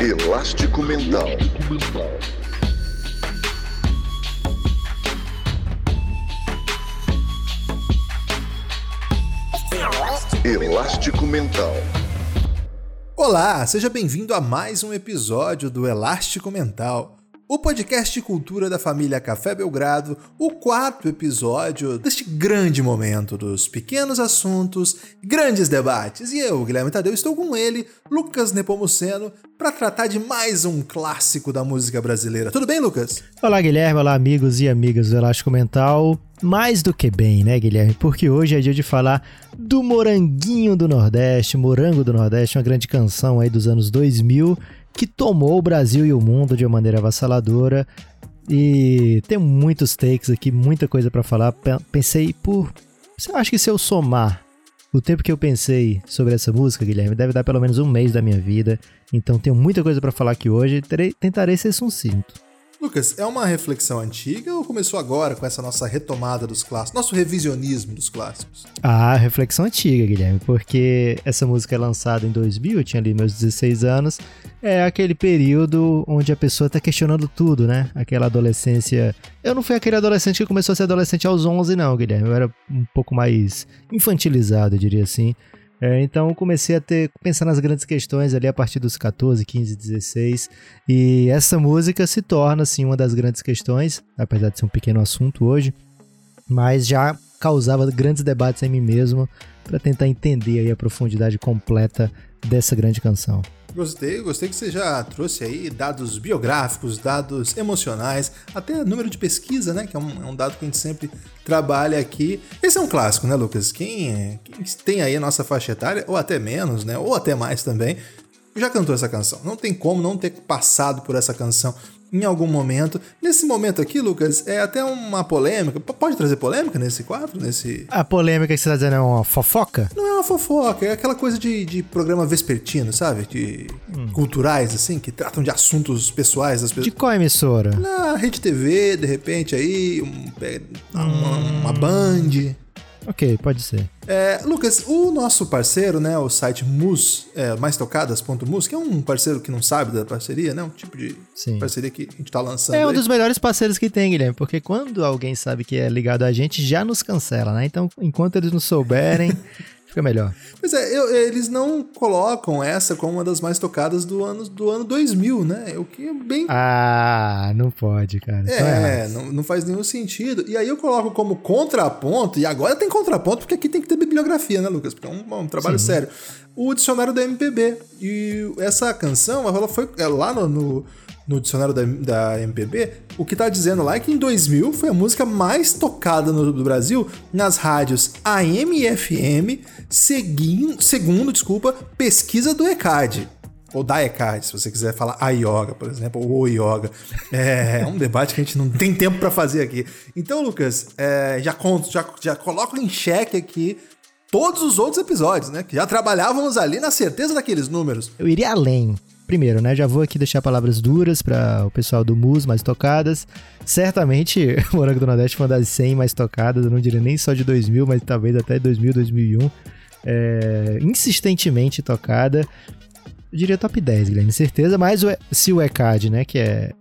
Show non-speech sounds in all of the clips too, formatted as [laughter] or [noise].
Elástico Mental. Elástico Mental. Olá, seja bem-vindo a mais um episódio do Elástico Mental o podcast cultura da família Café Belgrado, o quarto episódio deste grande momento dos pequenos assuntos, grandes debates. E eu, Guilherme Tadeu, estou com ele, Lucas Nepomuceno, para tratar de mais um clássico da música brasileira. Tudo bem, Lucas? Olá, Guilherme. Olá, amigos e amigas do Elástico Mental. Mais do que bem, né, Guilherme? Porque hoje é dia de falar do Moranguinho do Nordeste, Morango do Nordeste, uma grande canção aí dos anos 2000 que tomou o Brasil e o mundo de uma maneira avassaladora. E tem muitos takes aqui, muita coisa para falar. Pensei por. Acha que se eu somar o tempo que eu pensei sobre essa música, Guilherme, deve dar pelo menos um mês da minha vida. Então tenho muita coisa para falar aqui hoje. Terei, tentarei ser sucinto. Lucas, é uma reflexão antiga ou começou agora com essa nossa retomada dos clássicos, nosso revisionismo dos clássicos? Ah, reflexão antiga, Guilherme, porque essa música é lançada em 2000, eu tinha ali meus 16 anos, é aquele período onde a pessoa tá questionando tudo, né? Aquela adolescência. Eu não fui aquele adolescente que começou a ser adolescente aos 11, não, Guilherme, eu era um pouco mais infantilizado, eu diria assim. É, então comecei a ter pensar nas grandes questões ali a partir dos 14, 15, 16 e essa música se torna assim uma das grandes questões, apesar de ser um pequeno assunto hoje, mas já causava grandes debates em mim mesmo para tentar entender aí a profundidade completa dessa grande canção. Gostei, gostei que você já trouxe aí dados biográficos, dados emocionais, até número de pesquisa, né? Que é um, é um dado que a gente sempre trabalha aqui. Esse é um clássico, né, Lucas? Quem, é, quem tem aí a nossa faixa etária, ou até menos, né? Ou até mais também, já cantou essa canção. Não tem como não ter passado por essa canção em algum momento. Nesse momento aqui, Lucas, é até uma polêmica. Pode trazer polêmica nesse quadro? Nesse... A polêmica que você está dizendo é uma fofoca? Não é uma fofoca, é aquela coisa de, de programa vespertino, sabe? De hum. culturais, assim, que tratam de assuntos pessoais das pessoas. De qual emissora? Na Rede TV, de repente, aí, um, uma, uma Band. Ok, pode ser. É, Lucas, o nosso parceiro, né, o site mus, é, maistocadas.mus, que é um parceiro que não sabe da parceria, né, um tipo de Sim. parceria que a gente tá lançando. É um aí. dos melhores parceiros que tem, Guilherme, porque quando alguém sabe que é ligado a gente, já nos cancela, né? Então, enquanto eles não souberem, [laughs] fica melhor. Pois é, eu, eles não colocam essa como uma das mais tocadas do ano, do ano 2000, né? O que é bem. Ah, não pode, cara. É, não, não faz nenhum sentido. E aí eu coloco como contraponto, e agora tem contraponto, porque aqui tem que ter bibliografia, né, Lucas? Porque é um, um trabalho Sim. sério. O dicionário da MPB. E essa canção, ela foi é, lá no, no no dicionário da, da MPB, o que tá dizendo lá é que em 2000 foi a música mais tocada no, Brasil nas rádios AM e FM, segundo, desculpa, pesquisa do ECAD ou da ECAD, se você quiser falar a yoga, por exemplo, ou o yoga. É, é um debate que a gente não tem tempo para fazer aqui. Então, Lucas, é, já, conto, já, já coloco em xeque aqui todos os outros episódios, né? Que já trabalhávamos ali na certeza daqueles números. Eu iria além. Primeiro, né? Já vou aqui deixar palavras duras para o pessoal do MUS mais tocadas. Certamente, [laughs] Morango do Nordeste foi uma das 100 mais tocadas, eu não diria nem só de 2000, mas talvez até 2000, 2001. É, insistentemente tocada. Eu diria top 10, Guilherme, certeza. Mas o, se o ECAD, né, que é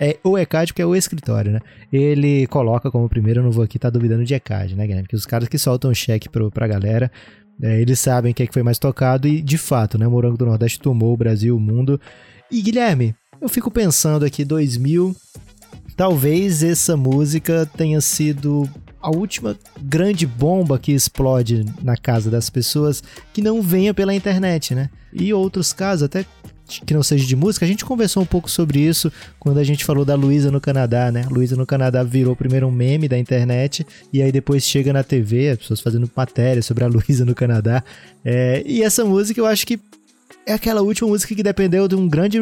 é o ECAD, que é o escritório, né? Ele coloca como primeiro, eu não vou aqui estar tá duvidando de ECAD, né, Guilherme? Porque os caras que soltam cheque pro, pra galera é, eles sabem o que, é que foi mais tocado e, de fato, né, o Morango do Nordeste tomou o Brasil, o mundo. E, Guilherme, eu fico pensando aqui, 2000, talvez essa música tenha sido a última grande bomba que explode na casa das pessoas que não venha pela internet, né? E outros casos, até que não seja de música, a gente conversou um pouco sobre isso quando a gente falou da Luísa no Canadá, né? Luísa no Canadá virou primeiro um meme da internet e aí depois chega na TV, as pessoas fazendo matéria sobre a [laughs] Luísa no Canadá. É, e essa música eu acho que é aquela última música que dependeu de um grande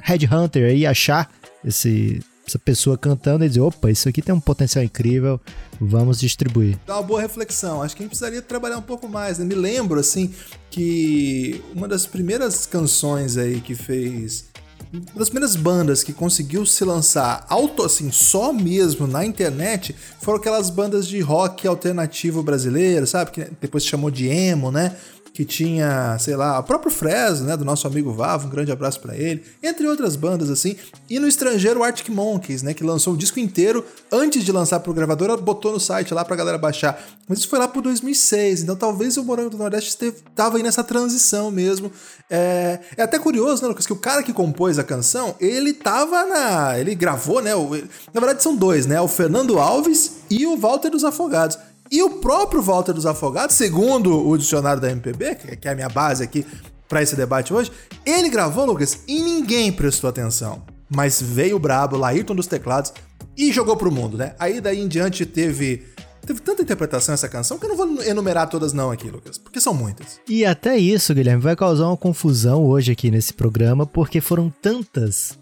headhunter aí achar esse essa pessoa cantando e dizer, opa, isso aqui tem um potencial incrível, vamos distribuir. Dá uma boa reflexão. Acho que a gente precisaria trabalhar um pouco mais. Né? Me lembro, assim, que uma das primeiras canções aí que fez uma das primeiras bandas que conseguiu se lançar auto assim, só mesmo na internet, foram aquelas bandas de rock alternativo brasileiro, sabe? Que depois se chamou de emo, né? Que tinha, sei lá, o próprio Fresno, né, do nosso amigo Vavo, um grande abraço para ele, entre outras bandas assim. E no estrangeiro, o Arctic Monkeys, né, que lançou o disco inteiro antes de lançar pro gravadora, botou no site lá pra galera baixar. Mas isso foi lá por 2006, então talvez o Morango do Nordeste esteve, tava aí nessa transição mesmo. É, é até curioso, né, Lucas, que o cara que compôs a canção, ele tava na, ele gravou, né, o, na verdade são dois, né, o Fernando Alves e o Walter dos Afogados. E o próprio Walter dos Afogados, segundo o dicionário da MPB, que é a minha base aqui para esse debate hoje, ele gravou, Lucas, e ninguém prestou atenção. Mas veio o brabo, Laírton dos teclados, e jogou pro mundo, né? Aí daí em diante teve teve tanta interpretação essa canção que eu não vou enumerar todas não aqui, Lucas, porque são muitas. E até isso, Guilherme, vai causar uma confusão hoje aqui nesse programa, porque foram tantas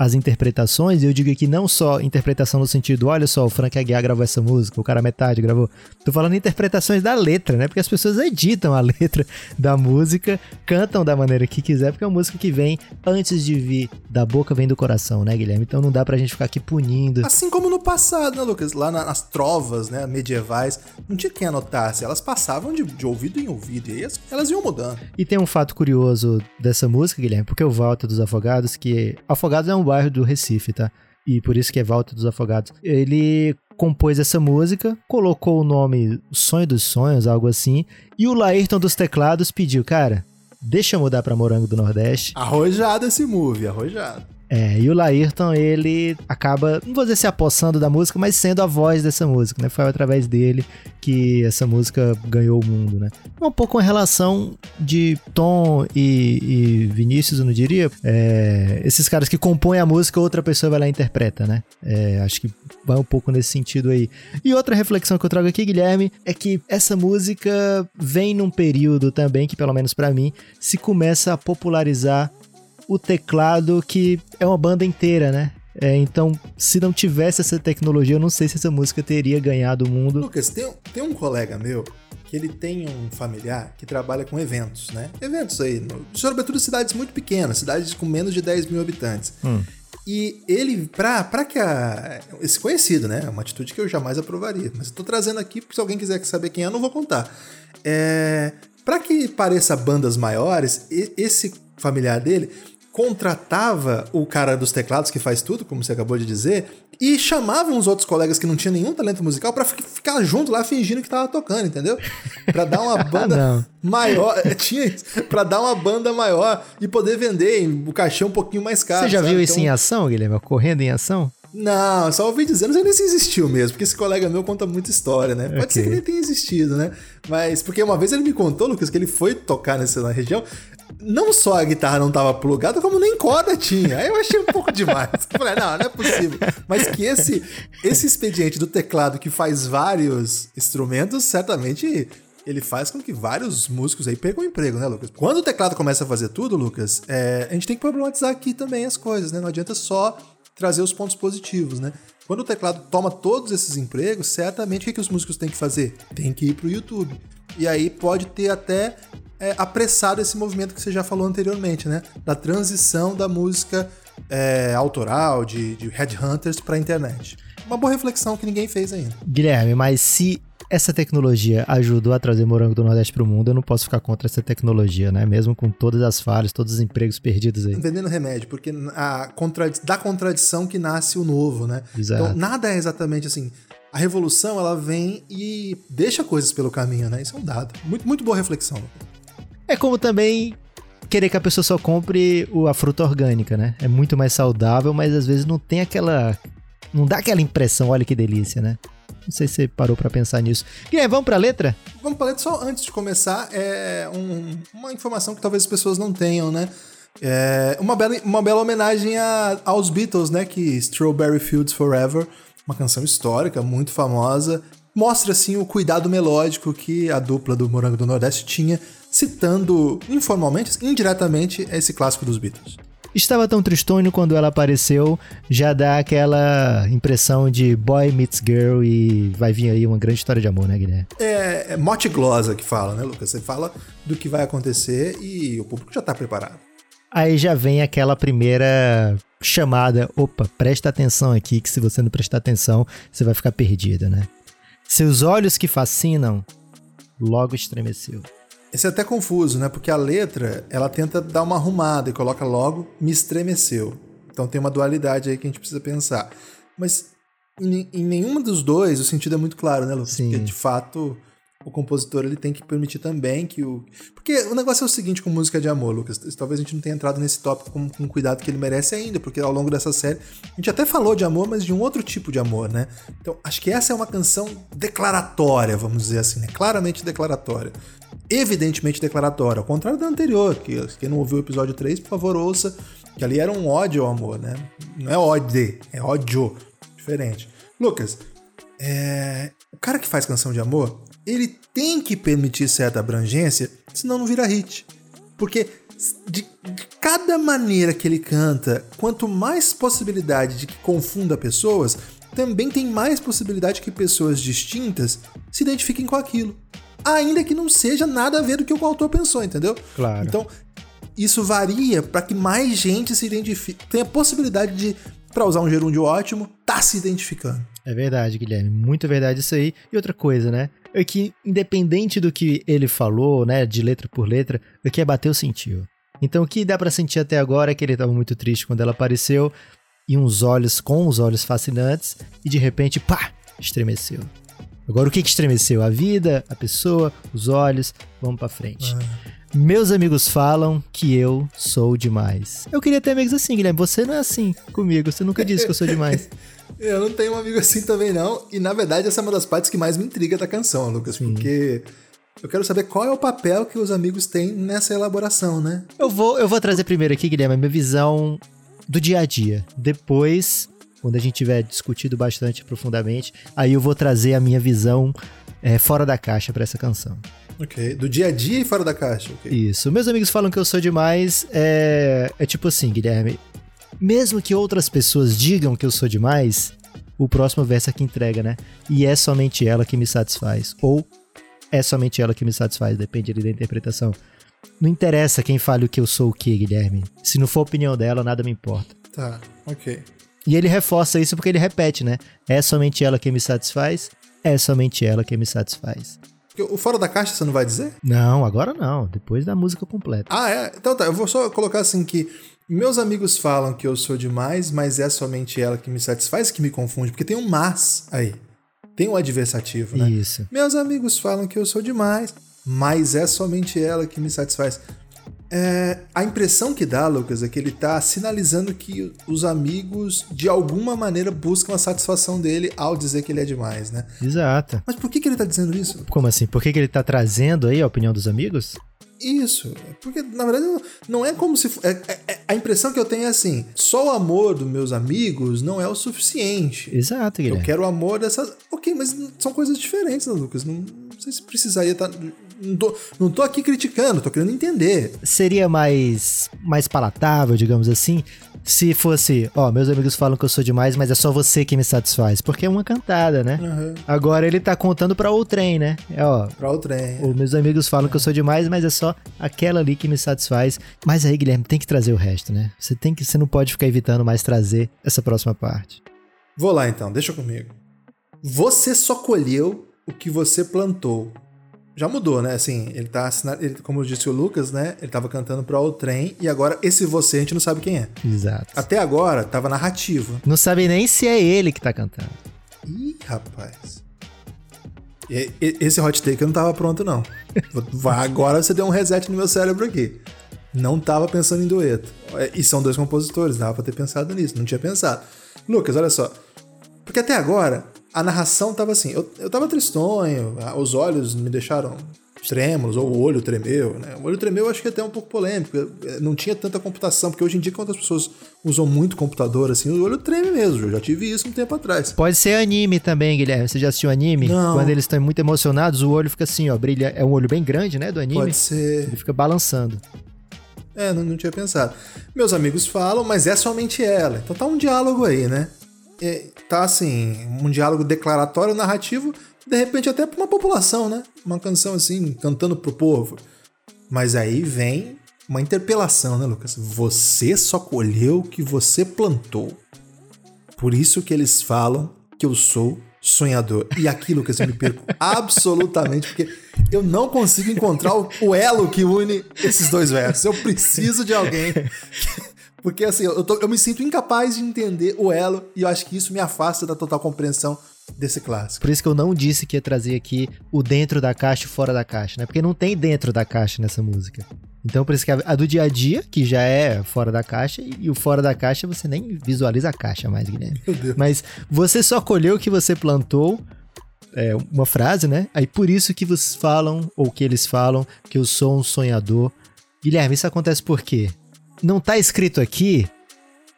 as interpretações, e eu digo aqui não só interpretação no sentido, olha só, o Frank Aguiar gravou essa música, o cara metade gravou. Tô falando interpretações da letra, né? Porque as pessoas editam a [laughs] letra da música, cantam da maneira que quiser, porque é uma música que vem antes de vir da boca, vem do coração, né, Guilherme? Então não dá pra gente ficar aqui punindo. Assim como no passado, né, Lucas? Lá nas trovas, né, medievais, não tinha quem anotasse, elas passavam de, de ouvido em ouvido, e elas iam mudando. E tem um fato curioso dessa música, Guilherme, porque o Walter dos Afogados, que Afogados é um bairro do Recife, tá? E por isso que é Volta dos Afogados. Ele compôs essa música, colocou o nome Sonho dos Sonhos, algo assim, e o Laírton dos Teclados pediu, cara, deixa eu mudar pra Morango do Nordeste. Arrojado esse move, arrojado. É, e o Laírton, ele acaba, não vou dizer se apossando da música, mas sendo a voz dessa música, né? Foi através dele que essa música ganhou o mundo, né? É um pouco uma relação de Tom e, e Vinícius, eu não diria. É, esses caras que compõem a música, outra pessoa vai lá e interpreta, né? É, acho que vai um pouco nesse sentido aí. E outra reflexão que eu trago aqui, Guilherme, é que essa música vem num período também que, pelo menos para mim, se começa a popularizar o teclado que é uma banda inteira, né? É, então, se não tivesse essa tecnologia, eu não sei se essa música teria ganhado o mundo. Lucas, tem, tem um colega meu que ele tem um familiar que trabalha com eventos, né? Eventos aí, no, sobretudo cidades muito pequenas, cidades com menos de 10 mil habitantes. Hum. E ele, pra, pra que a. Esse conhecido, né? É uma atitude que eu jamais aprovaria. Mas eu tô trazendo aqui, porque se alguém quiser saber quem é, eu não vou contar. É. Pra que pareça bandas maiores, esse familiar dele contratava o cara dos teclados que faz tudo, como você acabou de dizer, e chamava uns outros colegas que não tinham nenhum talento musical para ficar junto lá fingindo que tava tocando, entendeu? Para dar uma [laughs] banda maior, é, [laughs] tinha isso, para dar uma banda maior e poder vender o cachê um pouquinho mais caro. Você já sabe? viu isso então... em ação, Guilherme? Correndo em ação? Não, só ouvi dizer, não sei nem se existiu mesmo, porque esse colega meu conta muita história, né? Pode okay. ser que nem tenha existido, né? Mas, porque uma vez ele me contou, Lucas, que ele foi tocar nessa região, não só a guitarra não tava plugada, como nem corda tinha. Aí eu achei um pouco demais. Eu falei, não, não é possível. Mas que esse, esse expediente do teclado que faz vários instrumentos, certamente ele faz com que vários músicos aí percam emprego, né, Lucas? Quando o teclado começa a fazer tudo, Lucas, é, a gente tem que problematizar aqui também as coisas, né? Não adianta só trazer os pontos positivos, né? Quando o teclado toma todos esses empregos, certamente o que, que os músicos têm que fazer? Tem que ir pro YouTube. E aí pode ter até é, apressado esse movimento que você já falou anteriormente, né? Da transição da música é, autoral, de, de headhunters para a internet. Uma boa reflexão que ninguém fez ainda. Guilherme, mas se essa tecnologia ajudou a trazer morango do Nordeste para o mundo, eu não posso ficar contra essa tecnologia, né? Mesmo com todas as falhas, todos os empregos perdidos aí. Vendendo remédio, porque a contrad... da contradição que nasce o novo, né? Exato. Então, nada é exatamente assim. A revolução, ela vem e deixa coisas pelo caminho, né? Isso é um dado. Muito, muito boa reflexão. É como também querer que a pessoa só compre a fruta orgânica, né? É muito mais saudável, mas às vezes não tem aquela. Não dá aquela impressão, olha que delícia, né? Não sei se você parou para pensar nisso. Guilherme, vamos pra letra? Vamos pra letra. Só antes de começar, é um, uma informação que talvez as pessoas não tenham, né? É uma, bela, uma bela homenagem a, aos Beatles, né? Que Strawberry Fields Forever, uma canção histórica, muito famosa. Mostra, assim, o cuidado melódico que a dupla do Morango do Nordeste tinha, citando informalmente, indiretamente, esse clássico dos Beatles. Estava tão tristonho quando ela apareceu, já dá aquela impressão de boy meets girl e vai vir aí uma grande história de amor, né, Guilherme? É, é mote glosa que fala, né, Lucas? Você fala do que vai acontecer e o público já tá preparado. Aí já vem aquela primeira chamada, opa, presta atenção aqui, que se você não prestar atenção, você vai ficar perdido, né? Seus olhos que fascinam, logo estremeceu. Esse é até confuso, né? Porque a letra, ela tenta dar uma arrumada e coloca logo me estremeceu. Então tem uma dualidade aí que a gente precisa pensar. Mas em, em nenhum dos dois o sentido é muito claro, né, Lucas? Sim. Porque de fato o compositor ele tem que permitir também que o. Porque o negócio é o seguinte com música de amor, Lucas. Talvez a gente não tenha entrado nesse tópico com, com o cuidado que ele merece ainda, porque ao longo dessa série a gente até falou de amor, mas de um outro tipo de amor, né? Então acho que essa é uma canção declaratória, vamos dizer assim, né? Claramente declaratória. Evidentemente declaratória, ao contrário da anterior, que quem não ouviu o episódio 3, por favor, ouça, que ali era um ódio ao amor, né? Não é ódio, é ódio. Diferente. Lucas, é... o cara que faz canção de amor, ele tem que permitir certa abrangência, senão não vira hit. Porque de, cada maneira que ele canta, quanto mais possibilidade de que confunda pessoas, também tem mais possibilidade que pessoas distintas se identifiquem com aquilo. Ainda que não seja nada a ver do que o autor pensou, entendeu? Claro. Então, isso varia para que mais gente se identifique, tenha possibilidade de, para usar um gerúndio ótimo, tá se identificando. É verdade, Guilherme. Muito verdade isso aí. E outra coisa, né? É que, independente do que ele falou, né, de letra por letra, o que é bateu, sentiu. Então, o que dá para sentir até agora é que ele estava muito triste quando ela apareceu, e uns olhos com os olhos fascinantes, e de repente, pá, estremeceu. Agora, o que, que estremeceu? A vida, a pessoa, os olhos. Vamos para frente. Ah. Meus amigos falam que eu sou demais. Eu queria ter amigos assim, Guilherme. Você não é assim comigo. Você nunca disse que eu sou demais. [laughs] eu não tenho um amigo assim também, não. E na verdade, essa é uma das partes que mais me intriga da canção, Lucas. Sim. Porque eu quero saber qual é o papel que os amigos têm nessa elaboração, né? Eu vou, eu vou trazer primeiro aqui, Guilherme, a minha visão do dia a dia. Depois, quando a gente tiver discutido bastante profundamente, aí eu vou trazer a minha visão é, fora da caixa para essa canção. Ok. Do dia a dia e fora da caixa. Okay. Isso. Meus amigos falam que eu sou demais. É, é tipo assim, Guilherme. Mesmo que outras pessoas digam que eu sou demais, o próximo verso é que entrega, né? E é somente ela que me satisfaz. Ou é somente ela que me satisfaz, depende ali da interpretação. Não interessa quem fale o que eu sou o que, Guilherme. Se não for a opinião dela, nada me importa. Tá, ok. E ele reforça isso porque ele repete, né? É somente ela que me satisfaz, é somente ela que me satisfaz. O fora da caixa você não vai dizer? Não, agora não. Depois da música completa. Ah, é? Então tá, eu vou só colocar assim que meus amigos falam que eu sou demais, mas é somente ela que me satisfaz, que me confunde, porque tem um mas aí. Tem um adversativo, né? Isso. Meus amigos falam que eu sou demais, mas é somente ela que me satisfaz. É, a impressão que dá, Lucas, é que ele tá sinalizando que os amigos, de alguma maneira, buscam a satisfação dele ao dizer que ele é demais, né? Exato. Mas por que, que ele tá dizendo isso? Como assim? Por que, que ele tá trazendo aí a opinião dos amigos? Isso, porque na verdade não é como se. É, é, é, a impressão que eu tenho é assim: só o amor dos meus amigos não é o suficiente. Exato, Guilherme. Eu quero o amor dessas. Ok, mas são coisas diferentes, né, Lucas? Não, não sei se precisaria estar. Tá, não tô, não tô aqui criticando, tô querendo entender. Seria mais, mais palatável, digamos assim, se fosse, ó, meus amigos falam que eu sou demais, mas é só você que me satisfaz. Porque é uma cantada, né? Uhum. Agora ele tá contando pra outrem, né? É, ó. Pra outrem. Os meus amigos falam é. que eu sou demais, mas é só aquela ali que me satisfaz. Mas aí, Guilherme, tem que trazer o resto, né? Você tem que, você não pode ficar evitando mais trazer essa próxima parte. Vou lá então, deixa comigo. Você só colheu o que você plantou já mudou, né? Assim, ele tá ele, como disse o Lucas, né? Ele tava cantando para o trem e agora esse você a gente não sabe quem é. Exato. Até agora tava narrativo. Não sabe nem se é ele que tá cantando. Ih, rapaz. E, e, esse hot take eu não tava pronto, não. agora você deu um reset no meu cérebro aqui. Não tava pensando em dueto. E são dois compositores, dava pra ter pensado nisso, não tinha pensado. Lucas, olha só. Porque até agora, a narração tava assim, eu, eu tava tristonho, os olhos me deixaram trêmulos, ou o olho tremeu, né? O olho tremeu eu acho que é até um pouco polêmico, não tinha tanta computação, porque hoje em dia quando as pessoas usam muito computador, assim, o olho treme mesmo, eu já tive isso um tempo atrás. Pode ser anime também, Guilherme, você já assistiu anime? Não. Quando eles estão muito emocionados, o olho fica assim, ó, brilha, é um olho bem grande, né, do anime. Pode ser. Ele fica balançando. É, não, não tinha pensado. Meus amigos falam, mas é somente ela, então tá um diálogo aí, né? É, tá assim, um diálogo declaratório, narrativo, de repente até para uma população, né? Uma canção assim, cantando pro povo. Mas aí vem uma interpelação, né, Lucas? Você só colheu o que você plantou. Por isso que eles falam que eu sou sonhador. E aquilo que eu me perco [laughs] absolutamente, porque eu não consigo encontrar o, o elo que une esses dois versos. Eu preciso de alguém. [laughs] Porque assim, eu, tô, eu me sinto incapaz de entender o elo e eu acho que isso me afasta da total compreensão desse clássico. Por isso que eu não disse que ia trazer aqui o dentro da caixa e fora da caixa, né? Porque não tem dentro da caixa nessa música. Então, por isso que a, do dia a dia, que já é fora da caixa, e o fora da caixa você nem visualiza a caixa mais, Guilherme. Meu Deus. Mas você só colheu o que você plantou. É uma frase, né? Aí por isso que vocês falam, ou que eles falam, que eu sou um sonhador. Guilherme, isso acontece por quê? Não tá escrito aqui,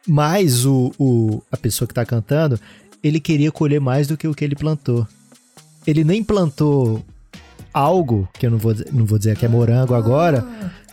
mas o, o, a pessoa que tá cantando, ele queria colher mais do que o que ele plantou. Ele nem plantou algo, que eu não vou, não vou dizer que é morango agora,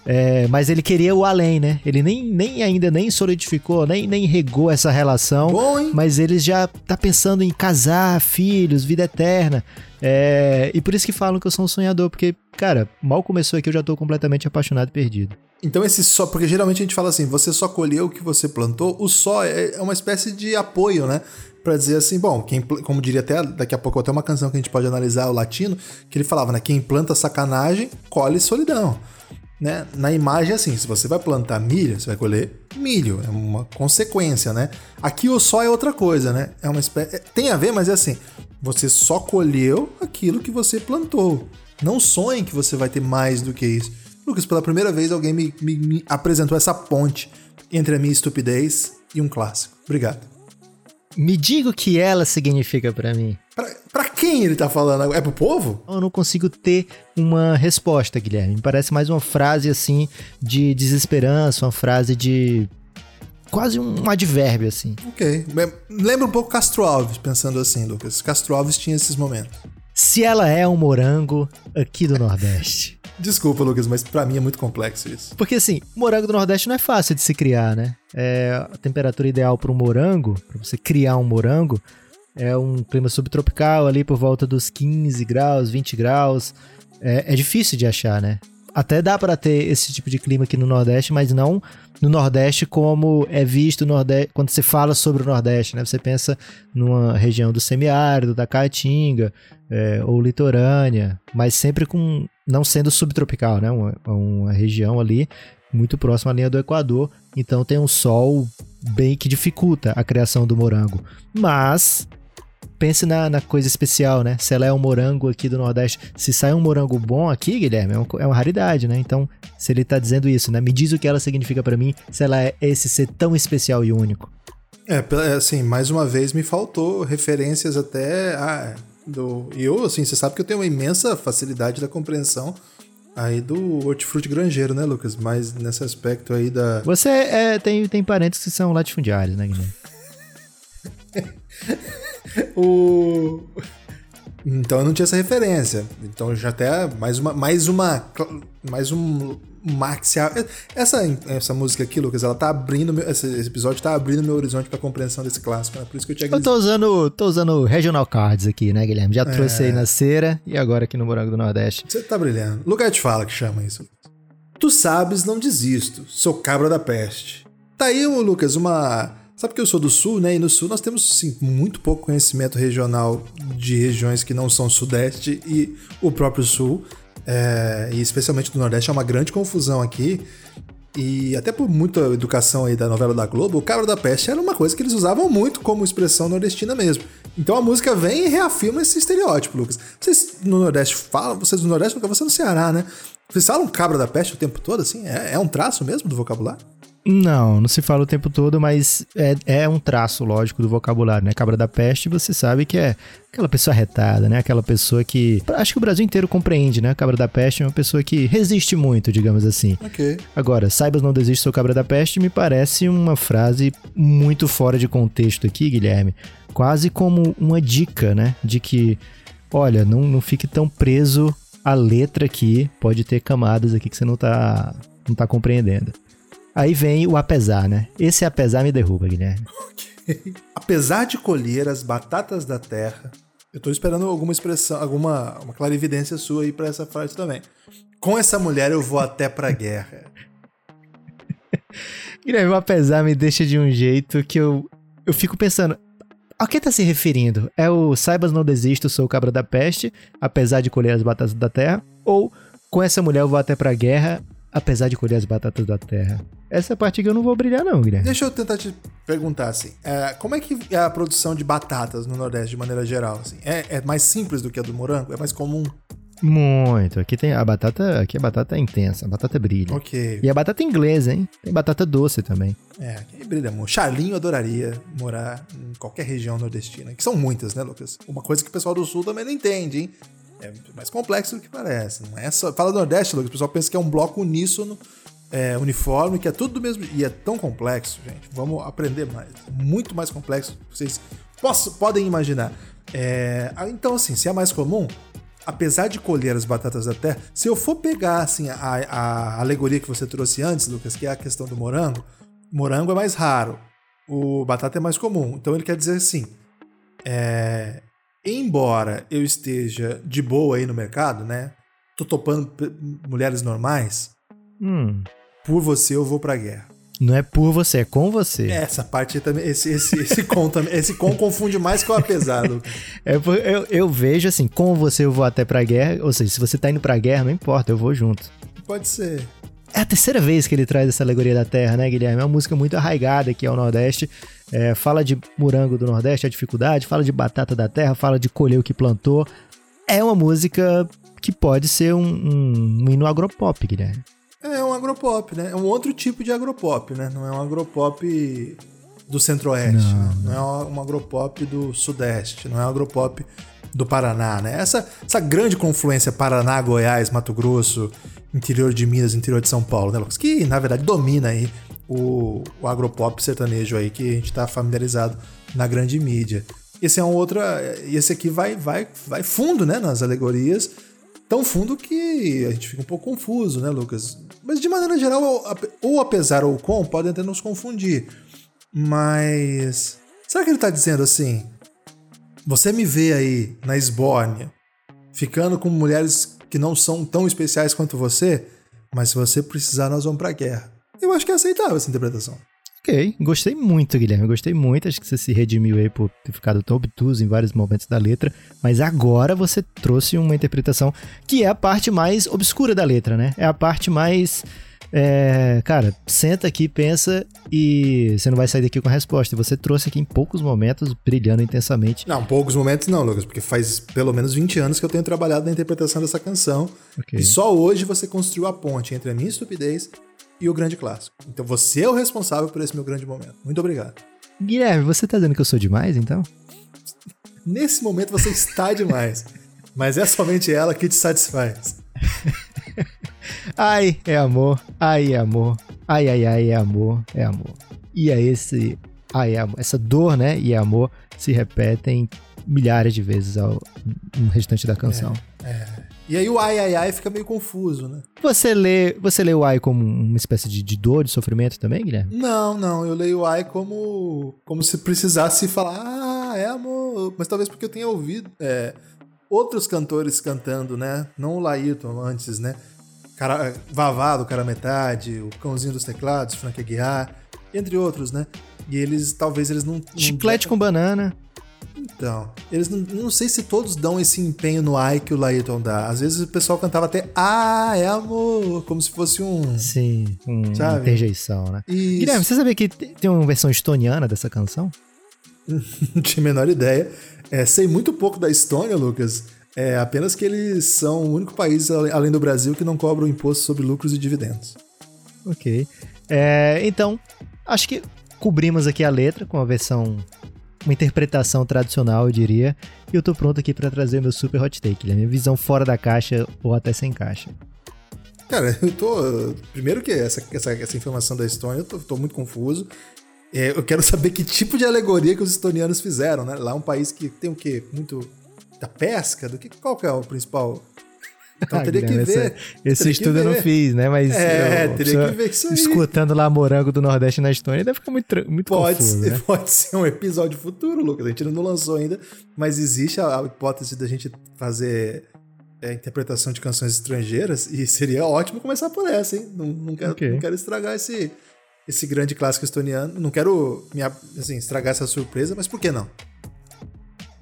é, mas ele queria o além, né? Ele nem, nem ainda nem solidificou, nem, nem regou essa relação. Bom, mas ele já tá pensando em casar, filhos, vida eterna. É, e por isso que falam que eu sou um sonhador, porque, cara, mal começou aqui eu já tô completamente apaixonado e perdido. Então esse só, porque geralmente a gente fala assim, você só colheu o que você plantou, o só é, é uma espécie de apoio, né? para dizer assim, bom, quem, como diria até daqui a pouco até uma canção que a gente pode analisar o latino, que ele falava, né, quem planta sacanagem colhe solidão. Né? Na imagem, assim, se você vai plantar milho, você vai colher milho, é uma consequência, né? Aqui o só é outra coisa, né? É uma espécie. É, tem a ver, mas é assim: você só colheu aquilo que você plantou. Não sonhe que você vai ter mais do que isso. Lucas, pela primeira vez alguém me, me, me apresentou essa ponte entre a minha estupidez e um clássico. Obrigado. Me diga o que ela significa para mim. Pra, pra, quem ele tá falando? É pro povo? Eu não consigo ter uma resposta, Guilherme. Me parece mais uma frase assim de desesperança, uma frase de. Quase um advérbio, assim. Ok. Lembra um pouco Castro Alves, pensando assim, Lucas. Castro Alves tinha esses momentos. Se ela é um morango aqui do Nordeste. Desculpa, Lucas, mas para mim é muito complexo isso. Porque assim, morango do Nordeste não é fácil de se criar, né? É, a temperatura ideal para um morango, para você criar um morango, é um clima subtropical ali por volta dos 15 graus, 20 graus. É, é difícil de achar, né? Até dá para ter esse tipo de clima aqui no Nordeste, mas não no Nordeste como é visto no Nordeste, quando você fala sobre o Nordeste, né? Você pensa numa região do semiárido, da Caatinga, é, ou litorânea, mas sempre com não sendo subtropical, né? Uma, uma região ali muito próxima à linha do Equador, então tem um sol bem que dificulta a criação do morango. Mas pense na, na, coisa especial, né? Se ela é um morango aqui do Nordeste, se sai um morango bom aqui, Guilherme, é uma, é uma raridade, né? Então, se ele tá dizendo isso, né? Me diz o que ela significa para mim, se ela é esse ser tão especial e único. É, assim, mais uma vez me faltou referências até a, do. E eu, assim, você sabe que eu tenho uma imensa facilidade da compreensão aí do hortifruti granjeiro, né, Lucas? Mas nesse aspecto aí da. Você é, tem, tem parentes que são latifundiários, né, Guilherme? [laughs] o. Então eu não tinha essa referência. Então já até mais uma mais uma mais um Max. Essa, essa música aqui, Lucas, ela tá abrindo. Meu, esse, episódio tá abrindo meu horizonte pra compreensão desse clássico, né? Por isso que eu tinha Eu tô usando, tô usando Regional Cards aqui, né, Guilherme? Já é... trouxe aí na cera e agora aqui no Morango do Nordeste. Você tá brilhando. Lugar de fala que chama isso. Tu sabes, não desisto. Sou cabra da peste. Tá aí, Lucas, uma. Sabe que eu sou do sul, né? E no sul nós temos sim, muito pouco conhecimento regional de regiões que não são sudeste e o próprio sul é, e especialmente do Nordeste, é uma grande confusão aqui. E até por muita educação aí da novela da Globo, o cabra da peste era uma coisa que eles usavam muito como expressão nordestina mesmo. Então a música vem e reafirma esse estereótipo, Lucas. Vocês no Nordeste falam, vocês no Nordeste, você no Ceará, né? Vocês falam cabra da peste o tempo todo, assim? É, é um traço mesmo do vocabulário? Não, não se fala o tempo todo, mas é, é um traço lógico do vocabulário, né? Cabra da peste, você sabe que é aquela pessoa retada, né? Aquela pessoa que. Acho que o Brasil inteiro compreende, né? Cabra da peste é uma pessoa que resiste muito, digamos assim. Ok. Agora, saibas não desiste, sou cabra da peste, me parece uma frase muito fora de contexto aqui, Guilherme. Quase como uma dica, né? De que, olha, não, não fique tão preso à letra aqui, pode ter camadas aqui que você não tá, não tá compreendendo. Aí vem o apesar, né? Esse apesar me derruba, Guilherme. Okay. Apesar de colher as batatas da terra, eu tô esperando alguma expressão, alguma uma clarividência sua aí para essa frase também. Com essa mulher eu vou até pra guerra. [laughs] Guilherme, o apesar me deixa de um jeito que eu, eu fico pensando. A que tá se referindo? É o Saibas não desisto, sou o cabra da peste, apesar de colher as batatas da terra? Ou com essa mulher eu vou até pra guerra, apesar de colher as batatas da terra? Essa parte que eu não vou brilhar não, Guilherme. Deixa eu tentar te perguntar assim, é, como é que é a produção de batatas no Nordeste de maneira geral? Assim? É, é mais simples do que a do morango? É mais comum? Muito. Aqui tem a batata, aqui a batata é intensa, a batata brilha. Ok. E a batata inglesa, hein? Tem batata doce também. É, aqui brilha amor. Charlinho adoraria morar em qualquer região nordestina, que são muitas, né, Lucas? Uma coisa que o pessoal do Sul também não entende, hein? É mais complexo do que parece. Não é só. Fala do Nordeste, Lucas. O pessoal pensa que é um bloco uníssono, é, uniforme, que é tudo do mesmo. E é tão complexo, gente. Vamos aprender mais. Muito mais complexo do que vocês posso, podem imaginar. É, então, assim, se é mais comum, apesar de colher as batatas da terra, se eu for pegar assim a, a, alegoria que você trouxe antes, Lucas, que é a questão do morango, morango é mais raro, o batata é mais comum. Então ele quer dizer assim, é, embora eu esteja de boa aí no mercado, né? Tô topando mulheres normais. Hum. Por você eu vou pra guerra. Não é por você, é com você. Essa parte também, esse, esse, esse com também, esse com confunde mais com o apesar, Lucas. [laughs] É, eu, eu vejo assim, com você eu vou até pra guerra, ou seja, se você tá indo pra guerra, não importa, eu vou junto. Pode ser. É a terceira vez que ele traz essa alegoria da terra, né, Guilherme? É uma música muito arraigada aqui ao Nordeste. É, fala de morango do Nordeste, a dificuldade, fala de batata da terra, fala de colher o que plantou. É uma música que pode ser um, um, um hino agropop, Guilherme. É um agropop, né? É um outro tipo de agropop, né? Não é um agropop do centro-oeste, não, né? não. não, é um agropop do sudeste, não é um agropop do Paraná, né? Essa, essa grande confluência Paraná, Goiás, Mato Grosso, interior de Minas, interior de São Paulo, né, Lucas? Que, na verdade, domina aí o, o agropop sertanejo aí que a gente tá familiarizado na grande mídia. Esse é um outro... Esse aqui vai, vai, vai fundo, né, nas alegorias, tão fundo que a gente fica um pouco confuso, né, Lucas? Mas de maneira geral, ou apesar ou com, podem até nos confundir. Mas. Será que ele tá dizendo assim? Você me vê aí na Esbórnia, ficando com mulheres que não são tão especiais quanto você, mas se você precisar, nós vamos pra guerra. Eu acho que é aceitável essa interpretação. Ok, gostei muito, Guilherme. Gostei muito. Acho que você se redimiu aí por ter ficado tão obtuso em vários momentos da letra. Mas agora você trouxe uma interpretação que é a parte mais obscura da letra, né? É a parte mais. É, cara, senta aqui, pensa e você não vai sair daqui com a resposta. Você trouxe aqui em poucos momentos, brilhando intensamente. Não, poucos momentos não, Lucas, porque faz pelo menos 20 anos que eu tenho trabalhado na interpretação dessa canção. Okay. E só hoje você construiu a ponte entre a minha estupidez e o grande clássico. Então você é o responsável por esse meu grande momento. Muito obrigado. Guilherme, você tá dizendo que eu sou demais, então? Nesse momento você está demais. [laughs] Mas é somente ela que te satisfaz. [laughs] ai, é amor. Ai, é amor. Ai, ai, ai, é amor. É amor. E é esse. Ai, é amor. Essa dor, né? E é amor se repetem milhares de vezes ao, no restante da canção. É, é. E aí o ai, ai, ai fica meio confuso, né? Você lê, você lê o ai como uma espécie de, de dor, de sofrimento também, Guilherme? Não, não. Eu leio o ai como, como se precisasse falar, ah, é amor. Mas talvez porque eu tenha ouvido é, outros cantores cantando, né? Não o Laírton antes, né? Cara, Vavá do Cara Metade, o Cãozinho dos Teclados, Frank Aguiar, entre outros, né? E eles, talvez eles não... não Chiclete com banana. Então, eles não, não sei se todos dão esse empenho no ai que o Layton dá. Às vezes o pessoal cantava até Ah, é amor, como se fosse um. Sim, um, sabe? interjeição, né? Isso. Guilherme, você sabia que tem uma versão estoniana dessa canção? [laughs] não tinha a menor ideia. É, sei muito pouco da Estônia, Lucas. É apenas que eles são o único país, além do Brasil, que não cobra o imposto sobre lucros e dividendos. Ok. É, então, acho que cobrimos aqui a letra com a versão uma interpretação tradicional, eu diria. E eu tô pronto aqui para trazer meu super hot take, né? minha visão fora da caixa ou até sem caixa. Cara, [laughs] eu tô. Primeiro que essa, essa, essa informação da Estônia, eu tô, tô muito confuso. É, eu quero saber que tipo de alegoria que os estonianos fizeram, né? Lá é um país que tem o quê? Muito da pesca? Do que qual que é o principal então ah, teria que ver. esse estudo eu não fiz, né? Mas é, eu, teria que ver isso aí. Escutando lá Morango do Nordeste na Estônia, deve ficar muito, muito pode confuso, ser, né? [laughs] Pode ser um episódio futuro, Lucas. A gente não lançou ainda, mas existe a, a hipótese da gente fazer é, interpretação de canções estrangeiras e seria ótimo começar por essa, hein? Não, não, quero, okay. não quero estragar esse, esse grande clássico estoniano. Não quero me, assim, estragar essa surpresa, mas por que não?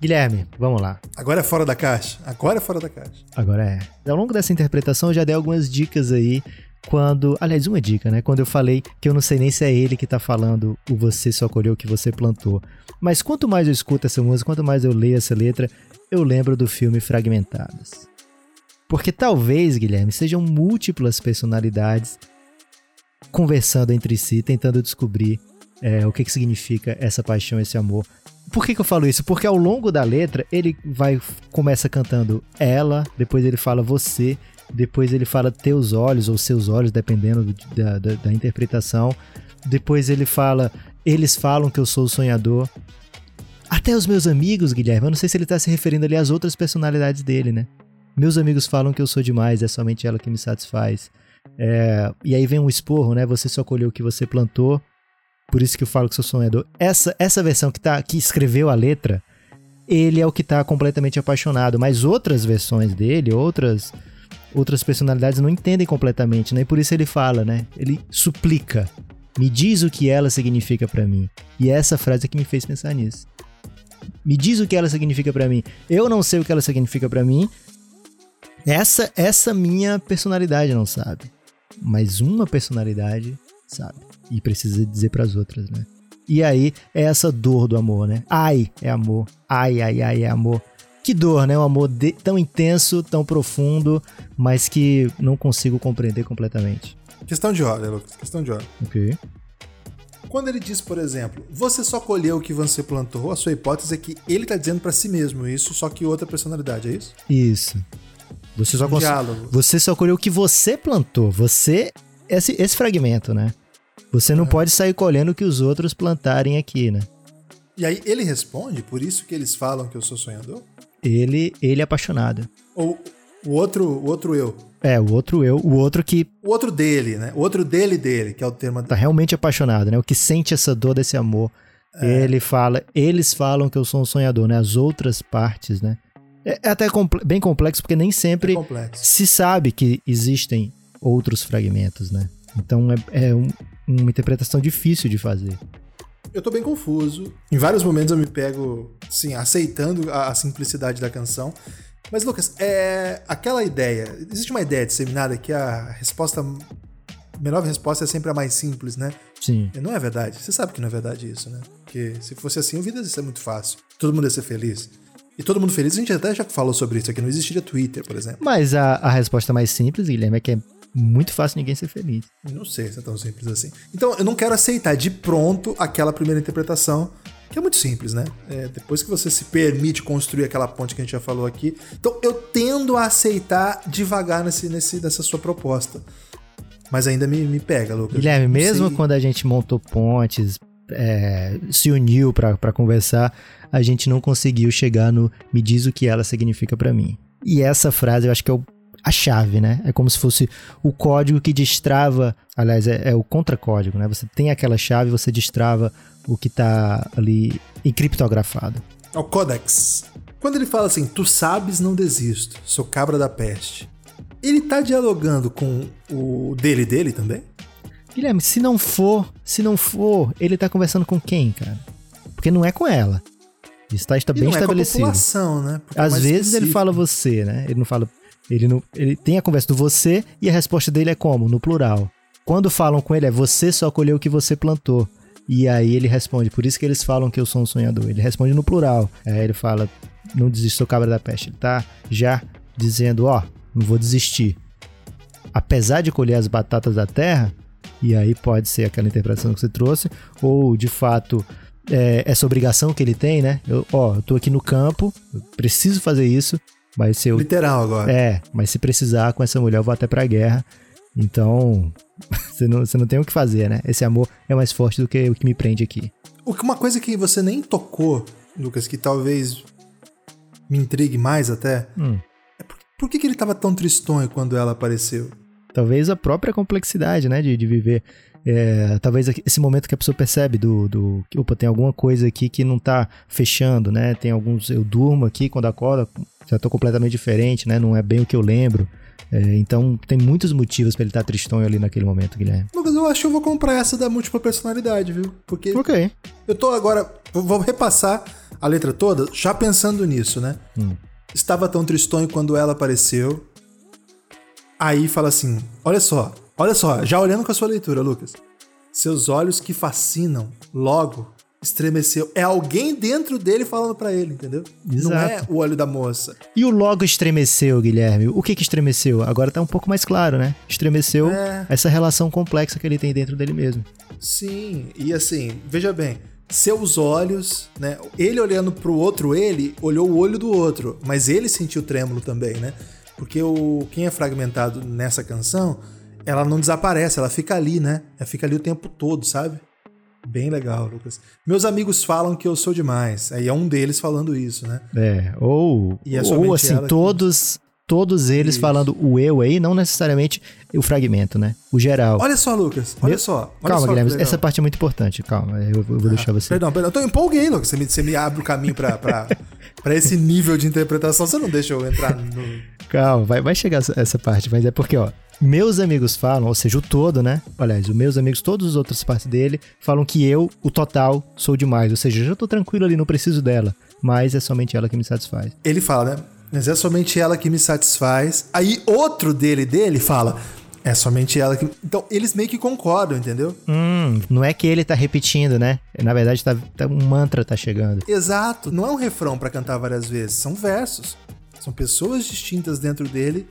Guilherme, vamos lá. Agora é fora da caixa. Agora é fora da caixa. Agora é. Ao longo dessa interpretação, eu já dei algumas dicas aí. Quando. Aliás, uma dica, né? Quando eu falei que eu não sei nem se é ele que tá falando o você só colheu o que você plantou. Mas quanto mais eu escuto essa música, quanto mais eu leio essa letra, eu lembro do filme Fragmentadas. Porque talvez, Guilherme, sejam múltiplas personalidades conversando entre si, tentando descobrir é, o que, que significa essa paixão, esse amor. Por que, que eu falo isso? Porque ao longo da letra ele vai começa cantando ela, depois ele fala você, depois ele fala teus olhos ou seus olhos, dependendo da, da, da interpretação. Depois ele fala eles falam que eu sou o sonhador. Até os meus amigos, Guilherme, eu não sei se ele tá se referindo ali às outras personalidades dele, né? Meus amigos falam que eu sou demais, é somente ela que me satisfaz. É, e aí vem um esporro, né? Você só colheu o que você plantou. Por isso que eu falo que sou sonhador. Essa, essa versão que, tá, que escreveu a letra, ele é o que tá completamente apaixonado. Mas outras versões dele, outras outras personalidades não entendem completamente, né? E por isso ele fala, né? Ele suplica. Me diz o que ela significa para mim. E é essa frase que me fez pensar nisso. Me diz o que ela significa para mim. Eu não sei o que ela significa para mim. Essa essa minha personalidade não sabe. Mas uma personalidade sabe e precisa dizer para as outras, né? E aí é essa dor do amor, né? Ai, é amor. Ai, ai, ai, é amor. Que dor, né? Um amor de, tão intenso, tão profundo, mas que não consigo compreender completamente. Questão de ordem, Lucas. Questão de ordem. Ok. Quando ele diz, por exemplo, você só colheu o que você plantou, a sua hipótese é que ele tá dizendo para si mesmo isso, só que outra personalidade, é isso? Isso. Você só, diálogo. você só colheu o que você plantou. Você. Esse, esse fragmento, né? Você não é. pode sair colhendo o que os outros plantarem aqui, né? E aí ele responde, por isso que eles falam que eu sou sonhador? Ele, ele é apaixonado. Ou o outro, o outro eu. É, o outro eu, o outro que. O outro dele, né? O outro dele dele, que é o termo. Tá realmente apaixonado, né? O que sente essa dor desse amor. É. Ele fala, eles falam que eu sou um sonhador, né? As outras partes, né? É, é até comple bem complexo, porque nem sempre é se sabe que existem outros fragmentos, né? Então é, é um, uma interpretação difícil de fazer. Eu tô bem confuso. Em vários momentos eu me pego, sim, aceitando a, a simplicidade da canção. Mas, Lucas, é aquela ideia. Existe uma ideia disseminada que a resposta. A melhor resposta é sempre a mais simples, né? Sim. Não é verdade. Você sabe que não é verdade isso, né? Porque se fosse assim, a vida ia ser muito fácil. Todo mundo ia ser feliz. E todo mundo feliz, a gente até já falou sobre isso aqui. Não existiria Twitter, por exemplo. Mas a, a resposta mais simples, Guilherme, é que é muito fácil ninguém ser feliz. Não sei se é tão simples assim. Então, eu não quero aceitar de pronto aquela primeira interpretação, que é muito simples, né? É, depois que você se permite construir aquela ponte que a gente já falou aqui. Então, eu tendo a aceitar devagar nesse, nesse, nessa sua proposta. Mas ainda me, me pega, Lucas. Guilherme, mesmo sei. quando a gente montou pontes, é, se uniu para conversar, a gente não conseguiu chegar no me diz o que ela significa para mim. E essa frase eu acho que é o a chave, né? É como se fosse o código que destrava, aliás, é, é o contracódigo, né? Você tem aquela chave, você destrava o que tá ali encriptografado. É o Codex. Quando ele fala assim, tu sabes, não desisto, sou cabra da peste. Ele tá dialogando com o dele dele também? Guilherme, se não for, se não for, ele tá conversando com quem, cara? Porque não é com ela. Isso tá, está bem não estabelecido. É com a população, né? Porque Às é vezes específico. ele fala você, né? Ele não fala ele, não, ele tem a conversa do você e a resposta dele é como? No plural. Quando falam com ele é você só colheu o que você plantou. E aí ele responde, por isso que eles falam que eu sou um sonhador. Ele responde no plural. Aí ele fala, não desistou cabra da peste. Ele tá já dizendo, ó, não vou desistir. Apesar de colher as batatas da terra, e aí pode ser aquela interpretação que você trouxe, ou de fato é, essa obrigação que ele tem, né? Eu, ó, eu tô aqui no campo, preciso fazer isso, mas se eu, Literal agora. É, mas se precisar com essa mulher, eu vou até pra guerra. Então, [laughs] você não, você não tem o que fazer, né? Esse amor é mais forte do que o que me prende aqui. Uma coisa que você nem tocou, Lucas, que talvez me intrigue mais até, hum. é por, por que, que ele tava tão tristonho quando ela apareceu? Talvez a própria complexidade, né, de, de viver. É, talvez esse momento que a pessoa percebe do, do que, opa, tem alguma coisa aqui que não tá fechando, né? Tem alguns. Eu durmo aqui quando acordo, já tô completamente diferente, né? Não é bem o que eu lembro. É, então tem muitos motivos para ele estar tá tristonho ali naquele momento, Guilherme. Lucas, eu acho que eu vou comprar essa da múltipla personalidade, viu? Porque Ok. eu tô agora. Vou repassar a letra toda, já pensando nisso, né? Hum. Estava tão tristonho quando ela apareceu. Aí fala assim: olha só, olha só, já olhando com a sua leitura, Lucas. Seus olhos que fascinam, logo estremeceu. É alguém dentro dele falando para ele, entendeu? Não é Exato. o olho da moça. E o logo estremeceu, Guilherme. O que que estremeceu? Agora tá um pouco mais claro, né? Estremeceu É. essa relação complexa que ele tem dentro dele mesmo. Sim, e assim, veja bem, seus olhos, né? Ele olhando pro outro ele, olhou o olho do outro, mas ele sentiu trêmulo também, né? Porque o quem é fragmentado nessa canção, ela não desaparece, ela fica ali, né? Ela fica ali o tempo todo, sabe? Bem legal, Lucas. Meus amigos falam que eu sou demais. Aí é um deles falando isso, né? É, ou, é ou assim, ela que- todos, todos eles Isso. falando o eu aí, não necessariamente o fragmento, né? O geral. Olha só, Lucas. Olha Meu- só. Olha Calma, só Guilherme, essa parte é muito importante. Calma, eu, eu vou deixar você. Perdão, perdão. Eu tô empolguei, Lucas. Você me, você me abre o caminho pra, pra, [laughs] pra esse nível de interpretação. Você não deixa eu entrar no. Calma, vai, vai chegar essa- essa parte, mas é porque, ó, meus amigos falam, ou seja, o todo, né? Aliás, os meus amigos, todas as outras partes dele, falam que eu, o total, sou demais. Ou seja, eu já tô tranquilo ali, não preciso dela. Mas é somente ela que me satisfaz. Ele fala, né? Mas é somente ela que me satisfaz. Aí outro dele dele fala. É somente ela que. Então, eles meio que concordam, entendeu? Hum, não é que ele tá repetindo, né? Na verdade, tá, tá- um mantra tá chegando. Exato. Não é um refrão pra cantar várias vezes. São versos. São pessoas distintas dentro dele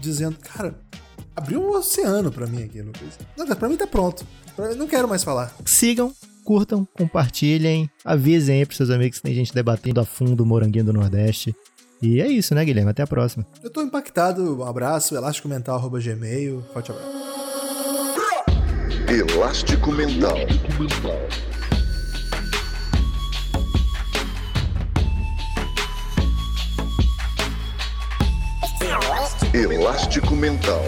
dizendo, cara, abriu um oceano pra mim aqui, Lucas. Não, pra mim tá pronto. Pra- Eu não quero mais falar. Sigam, curtam, compartilhem, avisem aí pros seus amigos que tem gente debatendo a fundo o moranguinho do Nordeste. E é isso, né, Guilherme? Até a próxima. Eu tô impactado. Um abraço, elásticomental.gmail. Forte abraço. Elástico Mental. Elástico Mental.